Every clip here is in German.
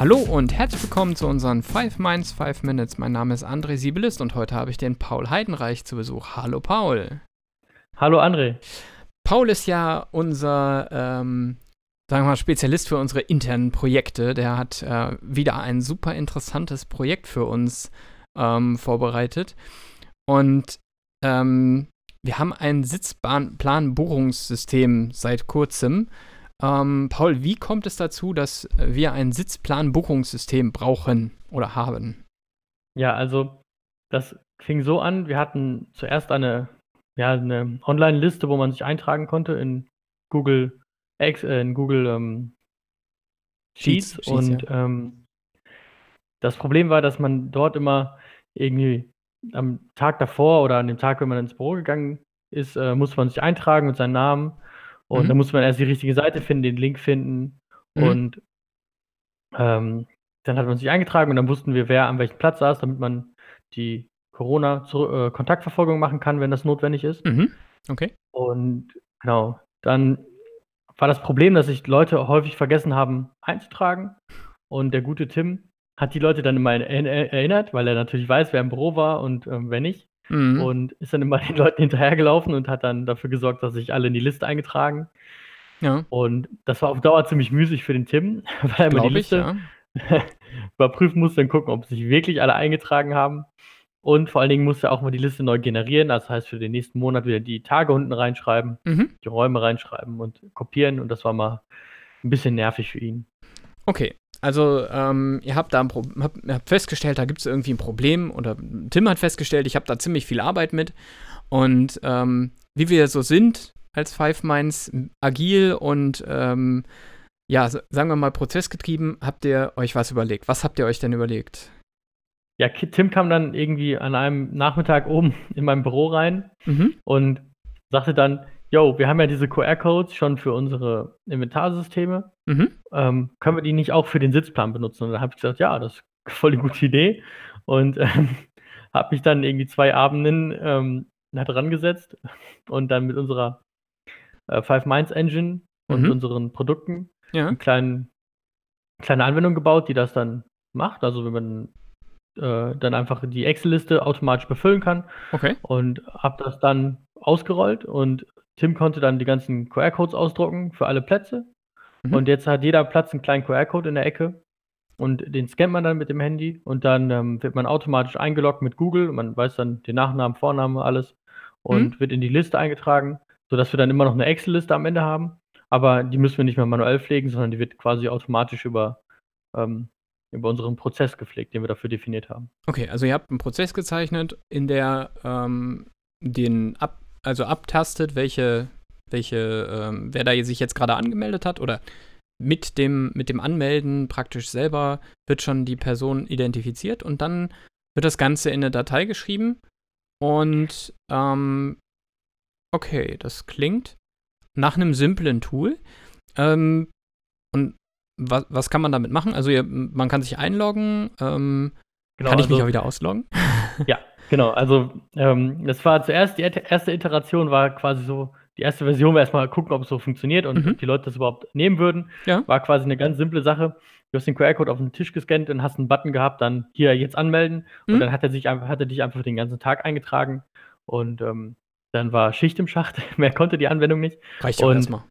Hallo und herzlich willkommen zu unseren 5 Minds 5 Minutes. Mein Name ist André Siebelist und heute habe ich den Paul Heidenreich zu Besuch. Hallo Paul. Hallo André. Paul ist ja unser, ähm, sagen wir mal, Spezialist für unsere internen Projekte. Der hat äh, wieder ein super interessantes Projekt für uns ähm, vorbereitet. Und ähm, wir haben ein Sitzplanbuchungssystem seit kurzem. Ähm, Paul, wie kommt es dazu, dass wir ein Sitzplanbuchungssystem brauchen oder haben? Ja, also das fing so an, wir hatten zuerst eine, ja, eine Online-Liste, wo man sich eintragen konnte in Google, X, äh, in Google ähm, Sheets, Sheets, und ja. ähm, das Problem war, dass man dort immer irgendwie am Tag davor oder an dem Tag, wenn man ins Büro gegangen ist, äh, musste man sich eintragen mit seinem Namen und mhm. dann muss man erst die richtige Seite finden, den Link finden. Mhm. Und ähm, dann hat man sich eingetragen und dann wussten wir, wer an welchem Platz saß, damit man die Corona-Kontaktverfolgung äh, machen kann, wenn das notwendig ist. Mhm. Okay. Und genau, dann war das Problem, dass sich Leute häufig vergessen haben einzutragen. Und der gute Tim hat die Leute dann immer erinnert, weil er natürlich weiß, wer im Büro war und ähm, wer nicht. Mhm. Und ist dann immer den Leuten hinterhergelaufen und hat dann dafür gesorgt, dass sich alle in die Liste eingetragen. Ja. Und das war auf Dauer ziemlich müßig für den Tim, weil er immer die Liste ich, ja. überprüfen musste und gucken, ob sich wirklich alle eingetragen haben. Und vor allen Dingen musste er auch mal die Liste neu generieren. Das heißt, für den nächsten Monat wieder die Tage unten reinschreiben, mhm. die Räume reinschreiben und kopieren. Und das war mal ein bisschen nervig für ihn. Okay, also ähm, ihr habt da ein Pro habt, habt festgestellt, da gibt es irgendwie ein Problem oder Tim hat festgestellt, ich habe da ziemlich viel Arbeit mit und ähm, wie wir so sind als Five Minds, agil und ähm, ja, sagen wir mal prozessgetrieben, habt ihr euch was überlegt? Was habt ihr euch denn überlegt? Ja, Tim kam dann irgendwie an einem Nachmittag oben in meinem Büro rein mhm. und sagte dann, yo, wir haben ja diese QR-Codes schon für unsere Inventarsysteme. Mhm. Ähm, können wir die nicht auch für den Sitzplan benutzen? Und dann habe ich gesagt, ja, das ist voll die gute Idee. Und ähm, habe mich dann irgendwie zwei Abenden ähm, dran gesetzt und dann mit unserer äh, Five Minds Engine und mhm. unseren Produkten ja. eine kleinen, kleine Anwendung gebaut, die das dann macht. Also wenn man äh, dann einfach die Excel-Liste automatisch befüllen kann. Okay. Und habe das dann ausgerollt und Tim konnte dann die ganzen QR-Codes ausdrucken für alle Plätze. Mhm. Und jetzt hat jeder Platz einen kleinen QR-Code in der Ecke. Und den scannt man dann mit dem Handy und dann ähm, wird man automatisch eingeloggt mit Google. Man weiß dann den Nachnamen, Vorname, alles und mhm. wird in die Liste eingetragen, sodass wir dann immer noch eine Excel-Liste am Ende haben. Aber die müssen wir nicht mehr manuell pflegen, sondern die wird quasi automatisch über, ähm, über unseren Prozess gepflegt, den wir dafür definiert haben. Okay, also ihr habt einen Prozess gezeichnet, in der ähm, den Ab also abtastet, welche, welche, ähm, wer da sich jetzt gerade angemeldet hat oder mit dem, mit dem Anmelden praktisch selber wird schon die Person identifiziert und dann wird das Ganze in eine Datei geschrieben und ähm, okay, das klingt nach einem simplen Tool. Ähm, und was, was kann man damit machen? Also ihr, man kann sich einloggen. Ähm, genau, kann ich also, mich auch wieder ausloggen? Ja, Genau, also ähm, das war zuerst, die erste Iteration war quasi so, die erste Version war erstmal gucken, ob es so funktioniert und mhm. ob die Leute das überhaupt nehmen würden. Ja. War quasi eine ganz simple Sache. Du hast den QR-Code auf den Tisch gescannt und hast einen Button gehabt, dann hier jetzt anmelden mhm. und dann hat er sich einfach, hat er dich einfach den ganzen Tag eingetragen und ähm, dann war Schicht im Schacht. Mehr konnte die Anwendung nicht. Reicht auch erstmal.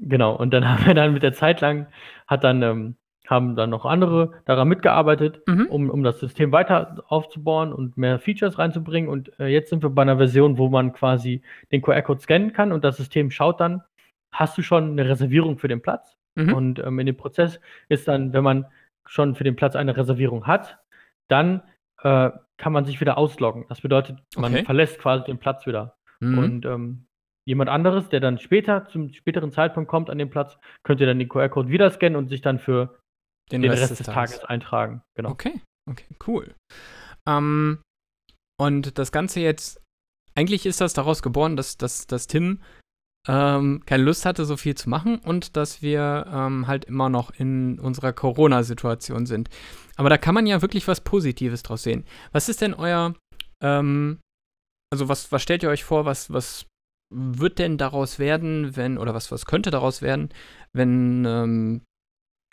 Genau, und dann haben wir dann mit der Zeit lang, hat dann ähm, haben dann noch andere daran mitgearbeitet, mhm. um, um das System weiter aufzubauen und mehr Features reinzubringen. Und äh, jetzt sind wir bei einer Version, wo man quasi den QR-Code scannen kann und das System schaut dann, hast du schon eine Reservierung für den Platz? Mhm. Und ähm, in dem Prozess ist dann, wenn man schon für den Platz eine Reservierung hat, dann äh, kann man sich wieder ausloggen. Das bedeutet, man okay. verlässt quasi den Platz wieder. Mhm. Und ähm, jemand anderes, der dann später, zum späteren Zeitpunkt kommt an den Platz, könnte dann den QR-Code wieder scannen und sich dann für den, den Rest, Rest, des Tages. Tages eintragen. Genau. Okay, okay, cool. Ähm, und das Ganze jetzt, eigentlich ist das daraus geboren, dass, dass, dass Tim ähm, keine Lust hatte, so viel zu machen und dass wir ähm, halt immer noch in unserer Corona-Situation sind. Aber da kann man ja wirklich was Positives draus sehen. Was ist denn euer, ähm, also was, was stellt ihr euch vor, was, was wird denn daraus werden, wenn, oder was, was könnte daraus werden, wenn ähm,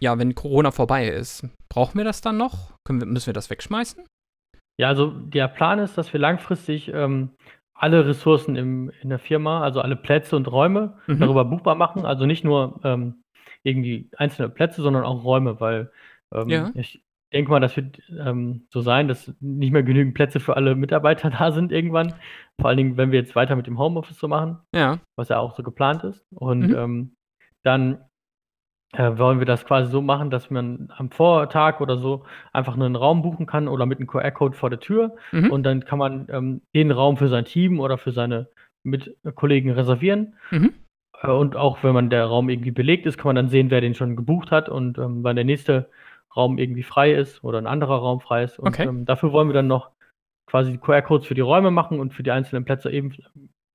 ja, wenn Corona vorbei ist, brauchen wir das dann noch? Wir, müssen wir das wegschmeißen? Ja, also der Plan ist, dass wir langfristig ähm, alle Ressourcen im, in der Firma, also alle Plätze und Räume mhm. darüber buchbar machen. Also nicht nur ähm, irgendwie einzelne Plätze, sondern auch Räume, weil ähm, ja. ich denke mal, das wird ähm, so sein, dass nicht mehr genügend Plätze für alle Mitarbeiter da sind irgendwann. Vor allen Dingen, wenn wir jetzt weiter mit dem Homeoffice so machen, ja. was ja auch so geplant ist. Und mhm. Ähm, dann äh, wollen wir das quasi so machen, dass man am Vortag oder so einfach einen Raum buchen kann oder mit einem QR-Code vor der Tür mhm. und dann kann man ähm, den Raum für sein Team oder für seine Mitkollegen reservieren. Mhm. Äh, und auch wenn man der Raum irgendwie belegt ist, kann man dann sehen, wer den schon gebucht hat und ähm, wann der nächste Raum irgendwie frei ist oder ein anderer Raum frei ist. Und okay. ähm, dafür wollen wir dann noch quasi QR-Codes für die Räume machen und für die einzelnen Plätze eben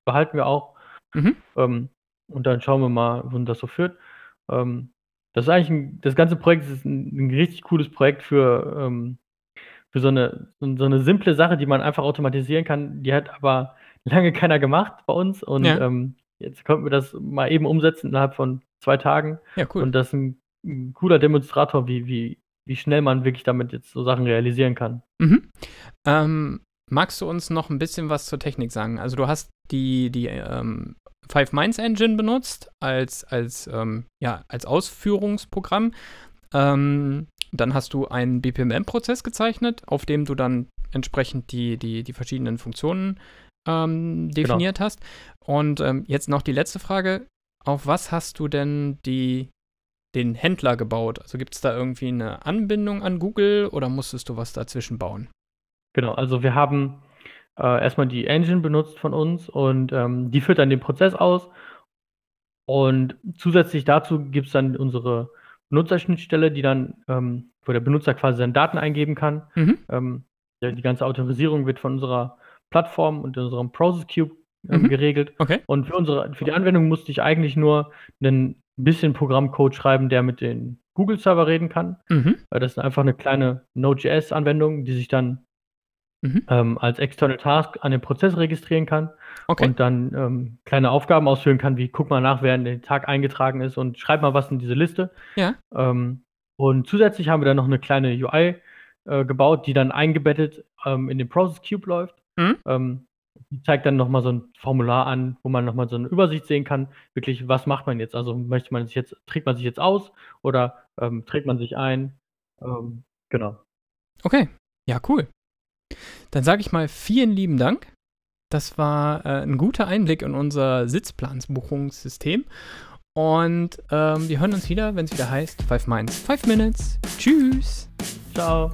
behalten wir auch. Mhm. Ähm, und dann schauen wir mal, wohin das so führt. Ähm, das ist eigentlich ein, das ganze Projekt ist ein, ein richtig cooles Projekt für, ähm, für so eine, so eine simple Sache, die man einfach automatisieren kann. Die hat aber lange keiner gemacht bei uns und ja. ähm, jetzt konnten wir das mal eben umsetzen innerhalb von zwei Tagen. Ja, cool. Und das ist ein, ein cooler Demonstrator, wie, wie, wie schnell man wirklich damit jetzt so Sachen realisieren kann. Mhm. Ähm, magst du uns noch ein bisschen was zur Technik sagen? Also du hast die, die ähm, Five Minds Engine benutzt als, als, ähm, ja, als Ausführungsprogramm. Ähm, dann hast du einen BPMN-Prozess gezeichnet, auf dem du dann entsprechend die, die, die verschiedenen Funktionen ähm, genau. definiert genau. hast. Und ähm, jetzt noch die letzte Frage. Auf was hast du denn die, den Händler gebaut? Also gibt es da irgendwie eine Anbindung an Google oder musstest du was dazwischen bauen? Genau, also wir haben äh, erstmal die Engine benutzt von uns und ähm, die führt dann den Prozess aus. Und zusätzlich dazu gibt es dann unsere Benutzerschnittstelle, die dann, ähm, wo der Benutzer quasi seine Daten eingeben kann. Mhm. Ähm, die ganze Autorisierung wird von unserer Plattform und unserem Process Cube ähm, mhm. geregelt. Okay. Und für unsere, für die Anwendung musste ich eigentlich nur ein bisschen Programmcode schreiben, der mit den Google-Server reden kann. Mhm. Das ist einfach eine kleine Node.js-Anwendung, die sich dann mhm. ähm, als External Task an den Prozess registrieren kann okay. und dann ähm, kleine Aufgaben ausführen kann, wie guck mal nach, wer in den Tag eingetragen ist und schreib mal was in diese Liste. Ja. Ähm, und zusätzlich haben wir dann noch eine kleine UI äh, gebaut, die dann eingebettet ähm, in den Process Cube läuft. Mhm. Ähm, die zeigt dann nochmal so ein Formular an, wo man nochmal so eine Übersicht sehen kann, wirklich, was macht man jetzt? Also möchte man sich jetzt, trägt man sich jetzt aus oder ähm, trägt man sich ein? Ähm, genau. Okay, ja, cool. Dann sage ich mal vielen lieben Dank. Das war äh, ein guter Einblick in unser Sitzplansbuchungssystem. Und ähm, wir hören uns wieder, wenn es wieder heißt Five Minds, Five Minutes. Tschüss. Ciao.